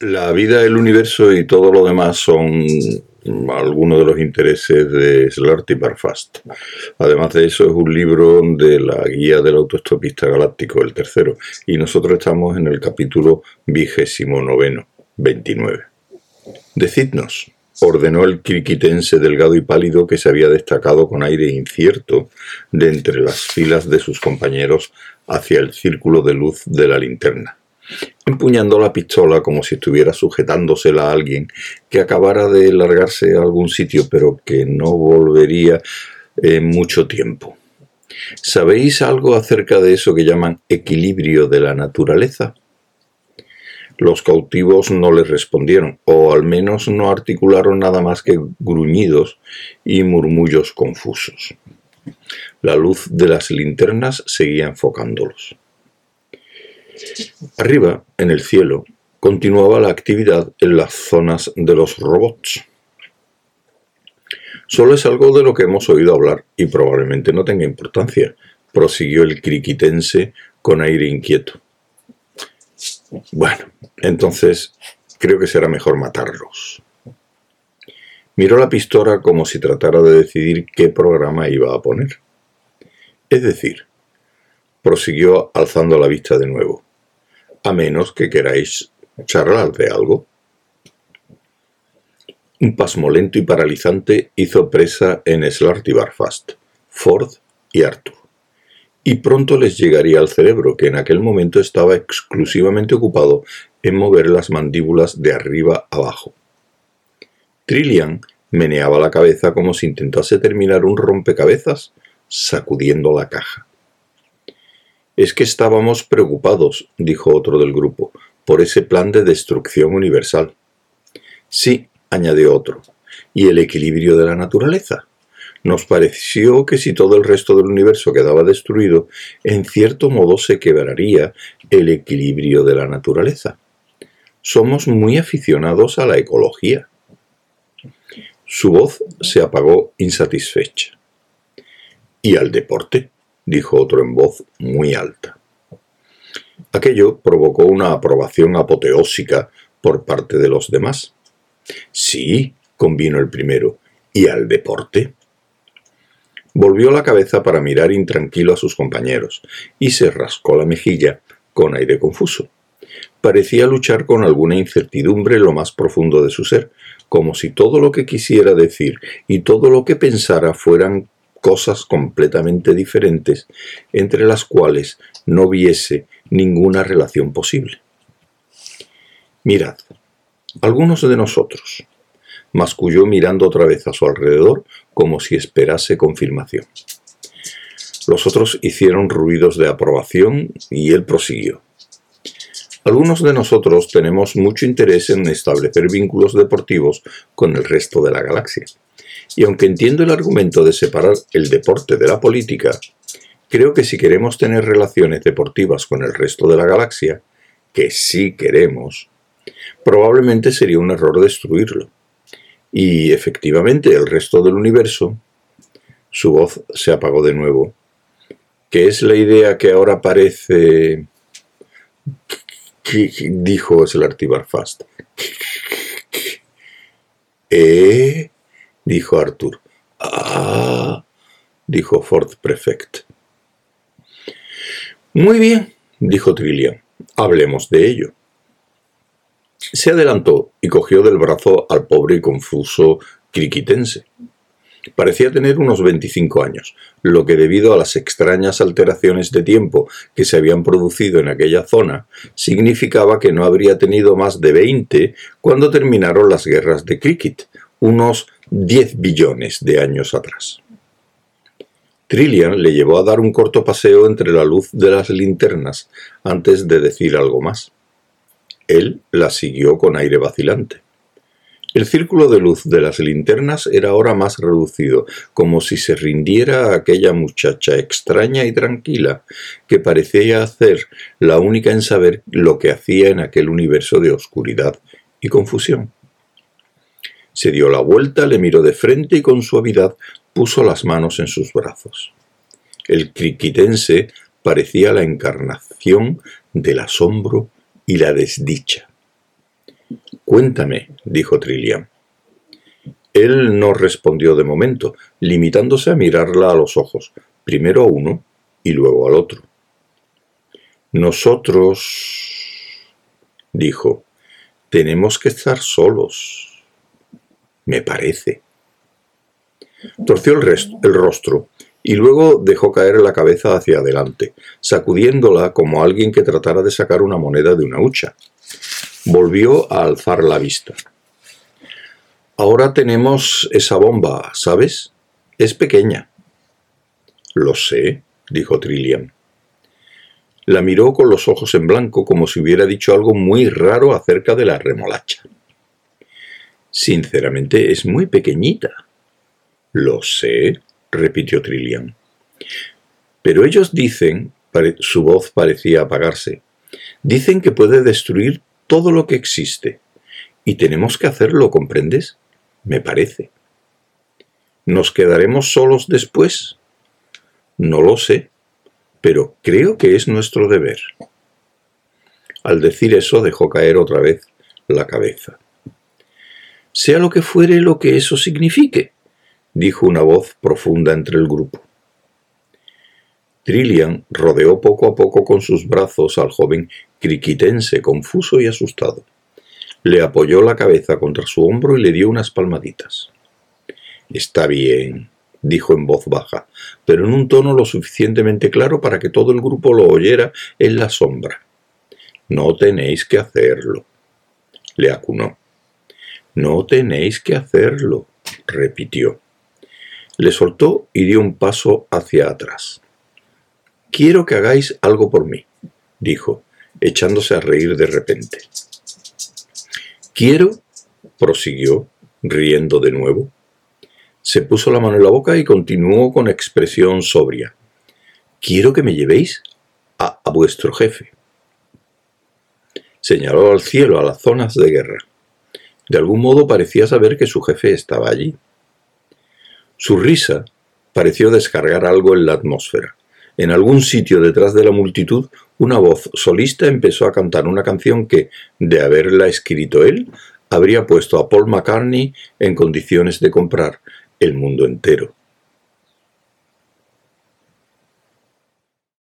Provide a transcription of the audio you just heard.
La vida, el universo y todo lo demás son algunos de los intereses de Slarty Barfast. Además de eso, es un libro de la guía del autoestopista galáctico, el tercero, y nosotros estamos en el capítulo vigésimo noveno, 29. Decidnos, ordenó el criquitense delgado y pálido que se había destacado con aire incierto de entre las filas de sus compañeros hacia el círculo de luz de la linterna empuñando la pistola como si estuviera sujetándosela a alguien que acabara de largarse a algún sitio pero que no volvería en mucho tiempo. ¿Sabéis algo acerca de eso que llaman equilibrio de la naturaleza? Los cautivos no les respondieron, o al menos no articularon nada más que gruñidos y murmullos confusos. La luz de las linternas seguía enfocándolos. Arriba, en el cielo, continuaba la actividad en las zonas de los robots. Solo es algo de lo que hemos oído hablar y probablemente no tenga importancia, prosiguió el criquitense con aire inquieto. Bueno, entonces creo que será mejor matarlos. Miró la pistola como si tratara de decidir qué programa iba a poner. Es decir, prosiguió alzando la vista de nuevo a menos que queráis charlar de algo. Un pasmo lento y paralizante hizo presa en Slarty Barfast, Ford y Arthur. Y pronto les llegaría al cerebro, que en aquel momento estaba exclusivamente ocupado en mover las mandíbulas de arriba abajo. Trillian meneaba la cabeza como si intentase terminar un rompecabezas, sacudiendo la caja. Es que estábamos preocupados, dijo otro del grupo, por ese plan de destrucción universal. Sí, añadió otro, y el equilibrio de la naturaleza. Nos pareció que si todo el resto del universo quedaba destruido, en cierto modo se quebraría el equilibrio de la naturaleza. Somos muy aficionados a la ecología. Su voz se apagó insatisfecha. ¿Y al deporte? Dijo otro en voz muy alta. Aquello provocó una aprobación apoteósica por parte de los demás. Sí, convino el primero, ¿y al deporte? Volvió la cabeza para mirar intranquilo a sus compañeros y se rascó la mejilla con aire confuso. Parecía luchar con alguna incertidumbre lo más profundo de su ser, como si todo lo que quisiera decir y todo lo que pensara fueran cosas completamente diferentes entre las cuales no viese ninguna relación posible. Mirad, algunos de nosotros, masculló mirando otra vez a su alrededor como si esperase confirmación. Los otros hicieron ruidos de aprobación y él prosiguió. Algunos de nosotros tenemos mucho interés en establecer vínculos deportivos con el resto de la galaxia. Y aunque entiendo el argumento de separar el deporte de la política, creo que si queremos tener relaciones deportivas con el resto de la galaxia, que sí queremos, probablemente sería un error destruirlo. Y efectivamente el resto del universo, su voz se apagó de nuevo, que es la idea que ahora parece... dijo Slartibar Fast. ¿Eh? Dijo Arthur. Ah, dijo Ford Prefect. Muy bien, dijo Trillian. Hablemos de ello. Se adelantó y cogió del brazo al pobre y confuso criquitense. Parecía tener unos 25 años, lo que debido a las extrañas alteraciones de tiempo que se habían producido en aquella zona, significaba que no habría tenido más de 20 cuando terminaron las guerras de cricket, unos 10 billones de años atrás. Trillian le llevó a dar un corto paseo entre la luz de las linternas antes de decir algo más. Él la siguió con aire vacilante. El círculo de luz de las linternas era ahora más reducido, como si se rindiera a aquella muchacha extraña y tranquila, que parecía hacer la única en saber lo que hacía en aquel universo de oscuridad y confusión. Se dio la vuelta, le miró de frente y con suavidad puso las manos en sus brazos. El criquitense parecía la encarnación del asombro y la desdicha. Cuéntame, dijo Trillian. Él no respondió de momento, limitándose a mirarla a los ojos, primero a uno y luego al otro. Nosotros, dijo, tenemos que estar solos. Me parece. Torció el, rostro y luego dejó caer la cabeza hacia adelante, sacudiéndola como alguien que tratara de sacar una moneda de una hucha. Volvió a alzar la vista. Ahora tenemos esa bomba, ¿sabes? Es pequeña. Lo sé, dijo Trillian. La miró con los ojos en blanco como si hubiera dicho algo muy raro acerca de la remolacha. Sinceramente es muy pequeñita. Lo sé, repitió Trillian. Pero ellos dicen, su voz parecía apagarse, dicen que puede destruir todo lo que existe. Y tenemos que hacerlo, ¿comprendes? Me parece. ¿Nos quedaremos solos después? No lo sé, pero creo que es nuestro deber. Al decir eso dejó caer otra vez la cabeza. Sea lo que fuere lo que eso signifique, dijo una voz profunda entre el grupo. Trillian rodeó poco a poco con sus brazos al joven criquitense, confuso y asustado. Le apoyó la cabeza contra su hombro y le dio unas palmaditas. Está bien, dijo en voz baja, pero en un tono lo suficientemente claro para que todo el grupo lo oyera en la sombra. No tenéis que hacerlo, le acunó. No tenéis que hacerlo, repitió. Le soltó y dio un paso hacia atrás. Quiero que hagáis algo por mí, dijo, echándose a reír de repente. Quiero, prosiguió, riendo de nuevo. Se puso la mano en la boca y continuó con expresión sobria. Quiero que me llevéis a, a vuestro jefe. Señaló al cielo, a las zonas de guerra. De algún modo parecía saber que su jefe estaba allí. Su risa pareció descargar algo en la atmósfera. En algún sitio detrás de la multitud, una voz solista empezó a cantar una canción que, de haberla escrito él, habría puesto a Paul McCartney en condiciones de comprar el mundo entero.